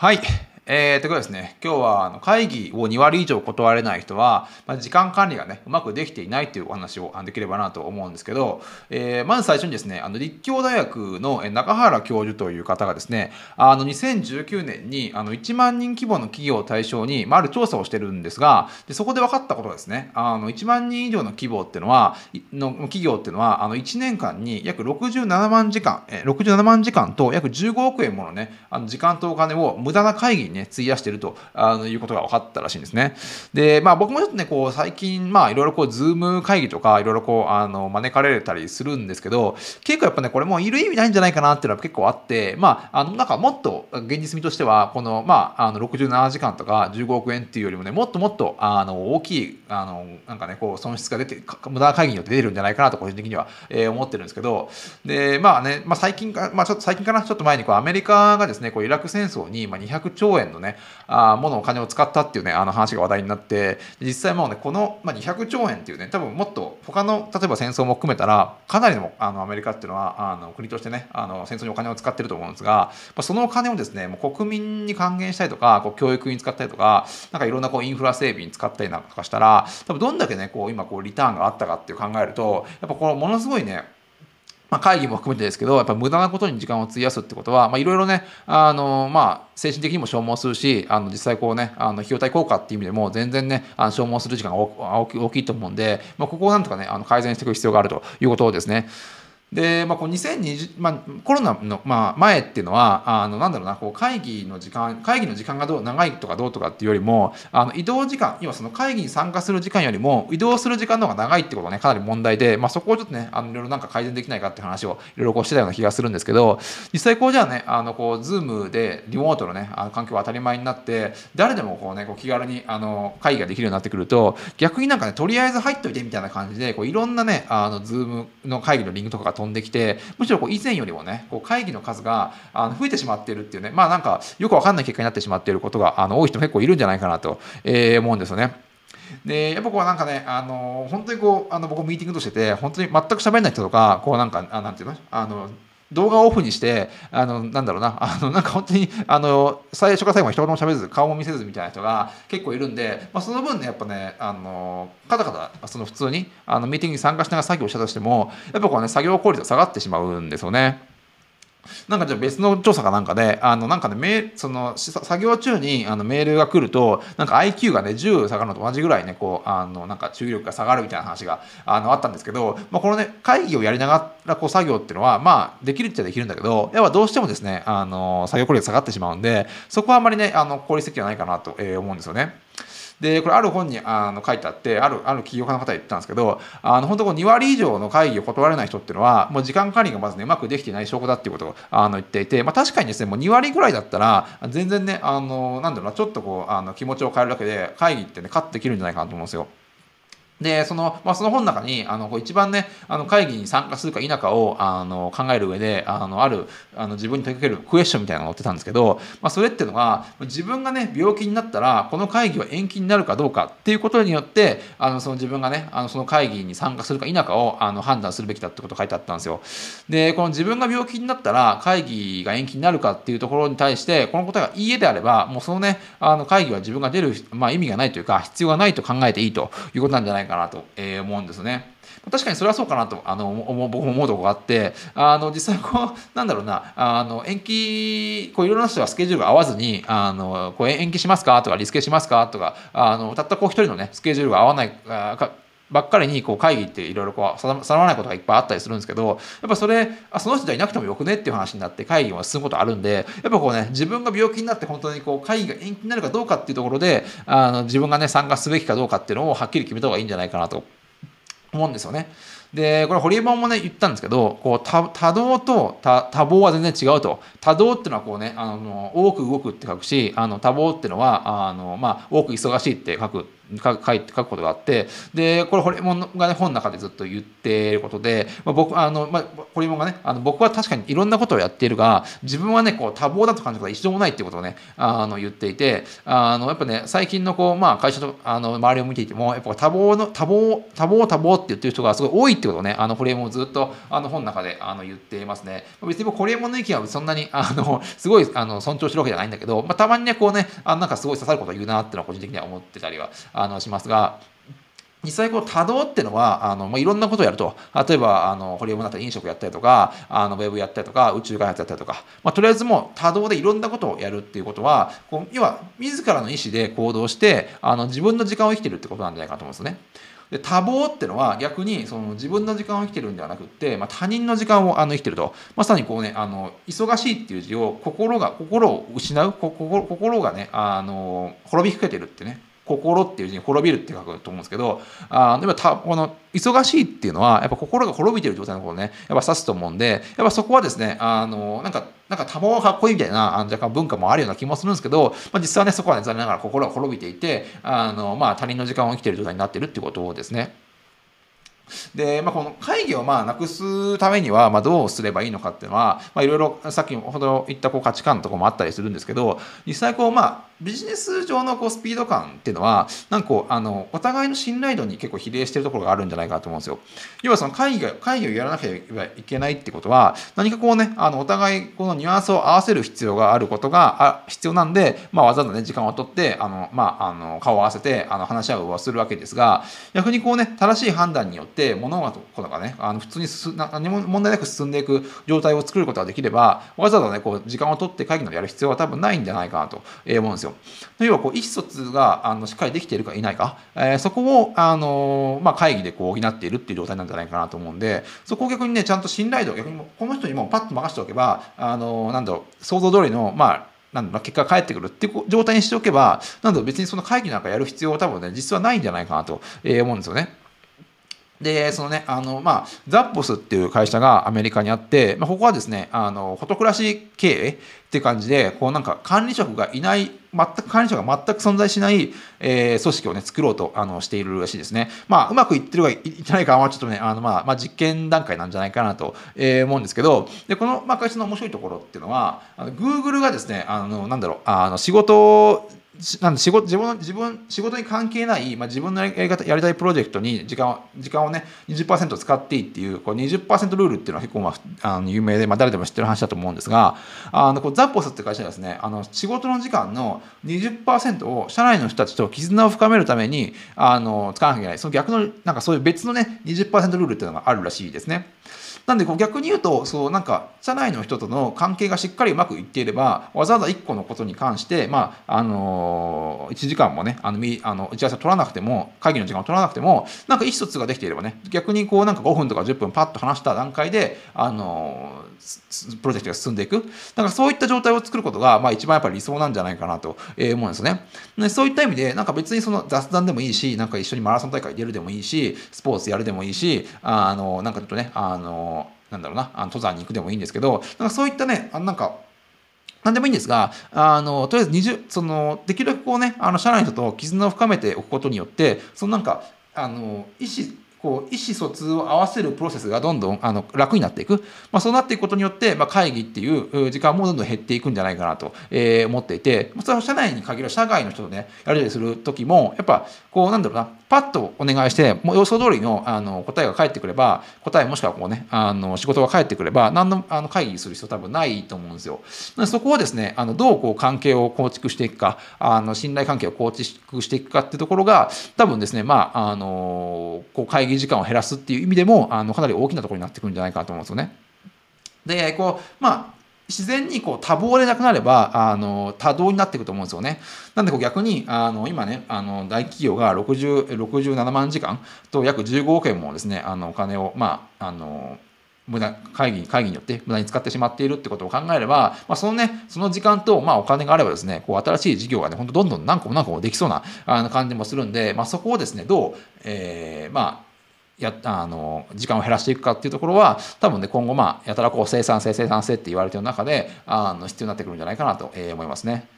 はい。えー、ということですね、今日はあの会議を2割以上断れない人は、まあ、時間管理がね、うまくできていないというお話をできればなと思うんですけど、えー、まず最初にですね、あの立教大学の中原教授という方がですね、あの2019年にあの1万人規模の企業を対象に、まあ、ある調査をしてるんですが、でそこで分かったことはですね、あの1万人以上の規模っていうのは、の企業っていうのは、あの1年間に約67万時間、67万時間と約15億円ものね、あの時間とお金を無駄な会議にね、費やしてるとあのいうことが分かったらしいんですね。で、まあ僕もちょっとね、こう最近、まあいろいろこう、ズーム会議とか、いろいろこう、あの、招かれたりするんですけど、結構やっぱね、これもういる意味ないんじゃないかなっていうのは結構あって、まあ、あの、なんかもっと現実味としては、この、まあ、あの、67時間とか15億円っていうよりもね、もっともっと、あの、大きい、あの、なんかね、こう、損失が出て、無駄会議によって出てるんじゃないかなと、個人的には、えー、思ってるんですけど、で、まあね、まあ最近か、まあちょっと最近かな、ちょっと前にこう、アメリカがですね、こう、イラク戦争に、まあ、200兆円のね、あものお金を使ったっていうねあの話が話題になって実際もうねこの、まあ、200兆円っていうね多分もっと他の例えば戦争も含めたらかなりのあのアメリカっていうのはあの国としてねあの戦争にお金を使ってると思うんですが、まあ、そのお金をですねもう国民に還元したりとかこう教育に使ったりとかなんかいろんなこうインフラ整備に使ったりなんかしたら多分どんだけねこう今こうリターンがあったかっていう考えるとやっぱこのものすごいねまあ、会議も含めてですけど、やっぱ無駄なことに時間を費やすってことは、いろいろね、あの、まあ、精神的にも消耗するし、あの、実際こうね、あの、費用対効果っていう意味でも、全然ね、あの消耗する時間が大きいと思うんで、まあ、ここをなんとかね、あの改善していく必要があるということですね。で、まあ、こう2020、まあ、コロナの、まあ、前っていうのはあのなんだろうなこう会議の時間会議の時間がどう長いとかどうとかっていうよりもあの移動時間要はその会議に参加する時間よりも移動する時間の方が長いってことがねかなり問題で、まあ、そこをちょっとねあのいろいろなんか改善できないかって話をいろいろこうしてたような気がするんですけど実際こうじゃあねあのこう Zoom でリモートのねあの環境が当たり前になって誰でもこうねこう気軽にあの会議ができるようになってくると逆になんかねとりあえず入っといてみたいな感じでこういろんなねあの Zoom の会議のリンクとかが飛んできてむしろこう以前よりもねこう会議の数があの増えてしまっているっていうねまあなんかよくわかんない結果になってしまっていることがあの多い人も結構いるんじゃないかなと、えー、思うんですよね。でやっぱこうなんかねあの本当にこうあの僕ミーティングとしてて本当に全く喋んない人とかこうなんかあなんていうの？あの動画をオフにして、あの、なんだろうな、あの、なんか本当に、あの、最初から最後まで一言も喋ず、顔も見せずみたいな人が結構いるんで、まあ、その分ね、やっぱね、あの、カタカタ、その普通に、あの、ミーティングに参加しながら作業したとしても、やっぱこうね、作業効率が下がってしまうんですよね。なんかじゃ別の調査かなんかで、あのなんかね、メその作業中にあのメールが来ると、なんか IQ がね、10下がるのと同じぐらいね、こう、あのなんか注意力が下がるみたいな話があのあったんですけど、まあ、このね、会議をやりながらこう作業っていうのは、まあ、できるっちゃできるんだけど、やっぱどうしてもですね、あの作業効率下がってしまうんで、そこはあんまりね、あの効率的じゃないかなと思うんですよね。で、これある本にあの書いてあって、ある、ある起業家の方が言ったんですけど、あの、本当こう2割以上の会議を断れない人っていうのは、もう時間管理がまずね、うまくできていない証拠だっていうことをあの言っていて、まあ確かにですね、もう2割ぐらいだったら、全然ね、あの、なんだろうな、ちょっとこう、あの気持ちを変えるだけで、会議ってね、カットできるんじゃないかなと思うんですよ。で、その、まあ、その本の中に、あの、一番ね、あの、会議に参加するか否かを、あの、考える上で、あの、ある、あの、自分に問いかけるクエスチョンみたいなのが載ってたんですけど、まあ、それっていうのが、自分がね、病気になったら、この会議は延期になるかどうかっていうことによって、あの、その自分がね、あの、その会議に参加するか否かを、あの、判断するべきだってこと書いてあったんですよ。で、この自分が病気になったら、会議が延期になるかっていうところに対して、この答えがいいえであれば、もうそのね、あの、会議は自分が出る、まあ、意味がないというか、必要がないと考えていいということなんじゃないかかなと、え、思うんですね。確かにそれはそうかなとあの思う僕も思うとこがあってあの実際こう なんだろうなあの延期こういろんな人がスケジュールが合わずにあのこう延期しますかとかリスケしますかとかあのたったこう一人のねスケジュールが合わないかばっかりにこう会議っていろいろこう定まらないことがいっぱいあったりするんですけどやっぱそれあその人じゃいなくてもよくねっていう話になって会議が進むことあるんでやっぱこうね自分が病気になって本当にこう会議が延期になるかどうかっていうところであの自分がね参加すべきかどうかっていうのをはっきり決めた方がいいんじゃないかなと思うんですよね。で、これ、堀江本もね、言ったんですけど、こう、多多動と多多忙は全然違うと。多動っていうのは、こうね、あの、多く動くって書くし、あの、多忙っていうのは、あの、まあ、多く忙しいって書く書くことがあってでこれホリエモンが、ね、本の中でずっと言っていることで、まあ、僕あの、まあ、ホリエモンがねあの僕は確かにいろんなことをやっているが自分はねこう多忙だと感じることは一度もないっていうことをねあの言っていてあのやっぱね最近のこう、まあ、会社とあの周りを見ていてもやっぱ多忙の多忙多忙多忙って言ってる人がすごい多いってことをねあのホリエモンをずっとあの本の中であの言っていますね。別にホリエモンの意見はそんなにあのすごいあの尊重してるわけじゃないんだけど、まあ、たまにねこうねあなんかすごい刺さることを言うなっていうのは個人的には思ってたりはあのしますが実際こう多動ってのはあの、まあ、いろんなことをやると。例えばあのホリエモンだったら飲食やったりとかあのウェブやったりとか宇宙開発やったりとか、まあ、とりあえずもう多動でいろんなことをやるっていうことはこう要は自らの意思で行動してあの自分の時間を生きてるってことなんじゃないかと思うんですね。で多忙ってのは逆にその自分の時間を生きてるんではなくって、まあ、他人の時間をあの生きてると。まさにこうねあの忙しいっていう字を心が心を失う心心がねあの滅びかけてるってね。心っていう字に滅びるって書くと思うんですけどあでもたこの忙しいっていうのはやっぱ心が滅びてる状態のことをねやっぱ指すと思うんでやっぱそこはですねあのなんかなんか多忙かっこいいみたいなあの若干文化もあるような気もするんですけど、まあ、実はねそこはね残念ながら心が滅びていてあの、まあ、他人の時間を生きてる状態になってるってことですね。で、まあ、この会議をまあなくすためにはまあどうすればいいのかっていうのは、まあ、いろいろさっきほど言ったこう価値観とかもあったりするんですけど実際こうまあビジネス上のこうスピード感っていうのはなんかこうあのお互いの信頼度に結構比例してるところがあるんじゃないかと思うんですよ。要はその会議が会議をやらなければいけないってことは何かこうねあのお互いこのニュアンスを合わせる必要があることがあ必要なんで、まあ、わざわざね時間を取ってあの、まあ、あの顔を合わせてあの話し合うをするわけですが逆にこうね正しい判断によって物事がねあの普通に何も問題なく進んでいく状態を作ることができればわざわざねこう時間を取って会議のやる必要は多分ないんじゃないかなと思うんですよ。要はこう意思疎通があのしっかりできているかいないか、えー、そこをあの、まあ、会議でこう補っているっていう状態なんじゃないかなと思うんでそこを逆にねちゃんと信頼度逆にこの人にもパッと任せておけばあのなんだろう想像通りのまあなんだ結果が返ってくるっていう状態にしておけばなんだろう別にその会議なんかやる必要は多分ね実はないんじゃないかなと思うんですよね。で、そのね、あの、まあ、ザッポスっていう会社がアメリカにあって、まあ、ここはですね、あの、フォトクラシー経営っていう感じで、こうなんか管理職がいない、全く管理職が全く存在しない、えー、組織をね、作ろうと、あの、しているらしいですね。まあ、うまくいってるかいってないかは、ちょっとね、あの、まあ、まあ、実験段階なんじゃないかなと、えー、思うんですけど、で、この、まあ、会社の面白いところっていうのは、あの Google がですね、あの、なんだろう、あの、仕事なん仕事自分自分仕事に関係ない、まあ、自分のやり方やりたいプロジェクトに時間を時間をね20%使っていいっていうこう20%ルールっていうのは結構、まあ、あの有名で、まあ、誰でも知ってる話だと思うんですがあのこうザポスって会社はですねあの仕事の時間の20%を社内の人たちと絆を深めるためにあの使わなきゃいけないその逆のなんかそういう別のね20%ルールっていうのがあるらしいですね。なんでこう逆に言うとそうなんか社内の人との関係がしっかりうまくいっていればわざわざ1個のことに関して、まああのー、1時間もねあのあの打ち合わせ取らなくても会議の時間を取らなくてもなんか意思疎通ができていればね逆にこうなんか5分とか10分パッと話した段階で、あの、プロジェクトが進んでいく。だからそういった状態を作ることが、まあ、一番やっぱり理想なんじゃないかなと思うんですね。でそういった意味でなんか別にその雑談でもいいしなんか一緒にマラソン大会出るでもいいしスポーツやるでもいいしあのなんかちょっとねあのなんだろうなあの登山に行くでもいいんですけどなんかそういったねあなんか何でもいいんですが、あの、とりあえず20、その、できるだけこうね、あの、社内の人と絆を深めておくことによって、そのなんか、あの、意思、こう意思疎通を合わせるプロセスがどんどんあの楽になっていく、まあ、そうなっていくことによって、まあ、会議っていう時間もどんどん減っていくんじゃないかなと、えー、思っていてそれは社内に限る社外の人とねやり取りする時もやっぱこうなんだろうなパッとお願いしてもう予想通りのあの答えが返ってくれば答えもしくはこうねあの仕事が返ってくれば何のあの会議する必要多分ないと思うんですよ。そこをですねあのどうこう関係を構築していくかあの信頼関係を構築していくかっていうところが多分ですねまああのこう会議時間を減らすっていう意味でもあのかなり大きなところになってくるんじゃないかと思うんですよね。でこうまあ自然にこう多忙でなくなればあの多動になっていくと思うんですよね。なんでこう逆にあの今ねあの大企業が60 67万時間と約15億円もですねあのお金をまああの無駄会議会議によって無駄に使ってしまっているってことを考えれば、まあ、そのねその時間と、まあ、お金があればですねこう新しい事業がねほんとどんどん何個も何個もできそうなあの感じもするんで、まあ、そこをですねどう、えー、まあやあの時間を減らしていくかっていうところは多分ね今後まあやたらこう生産性生産性って言われてる中であの必要になってくるんじゃないかなと思いますね。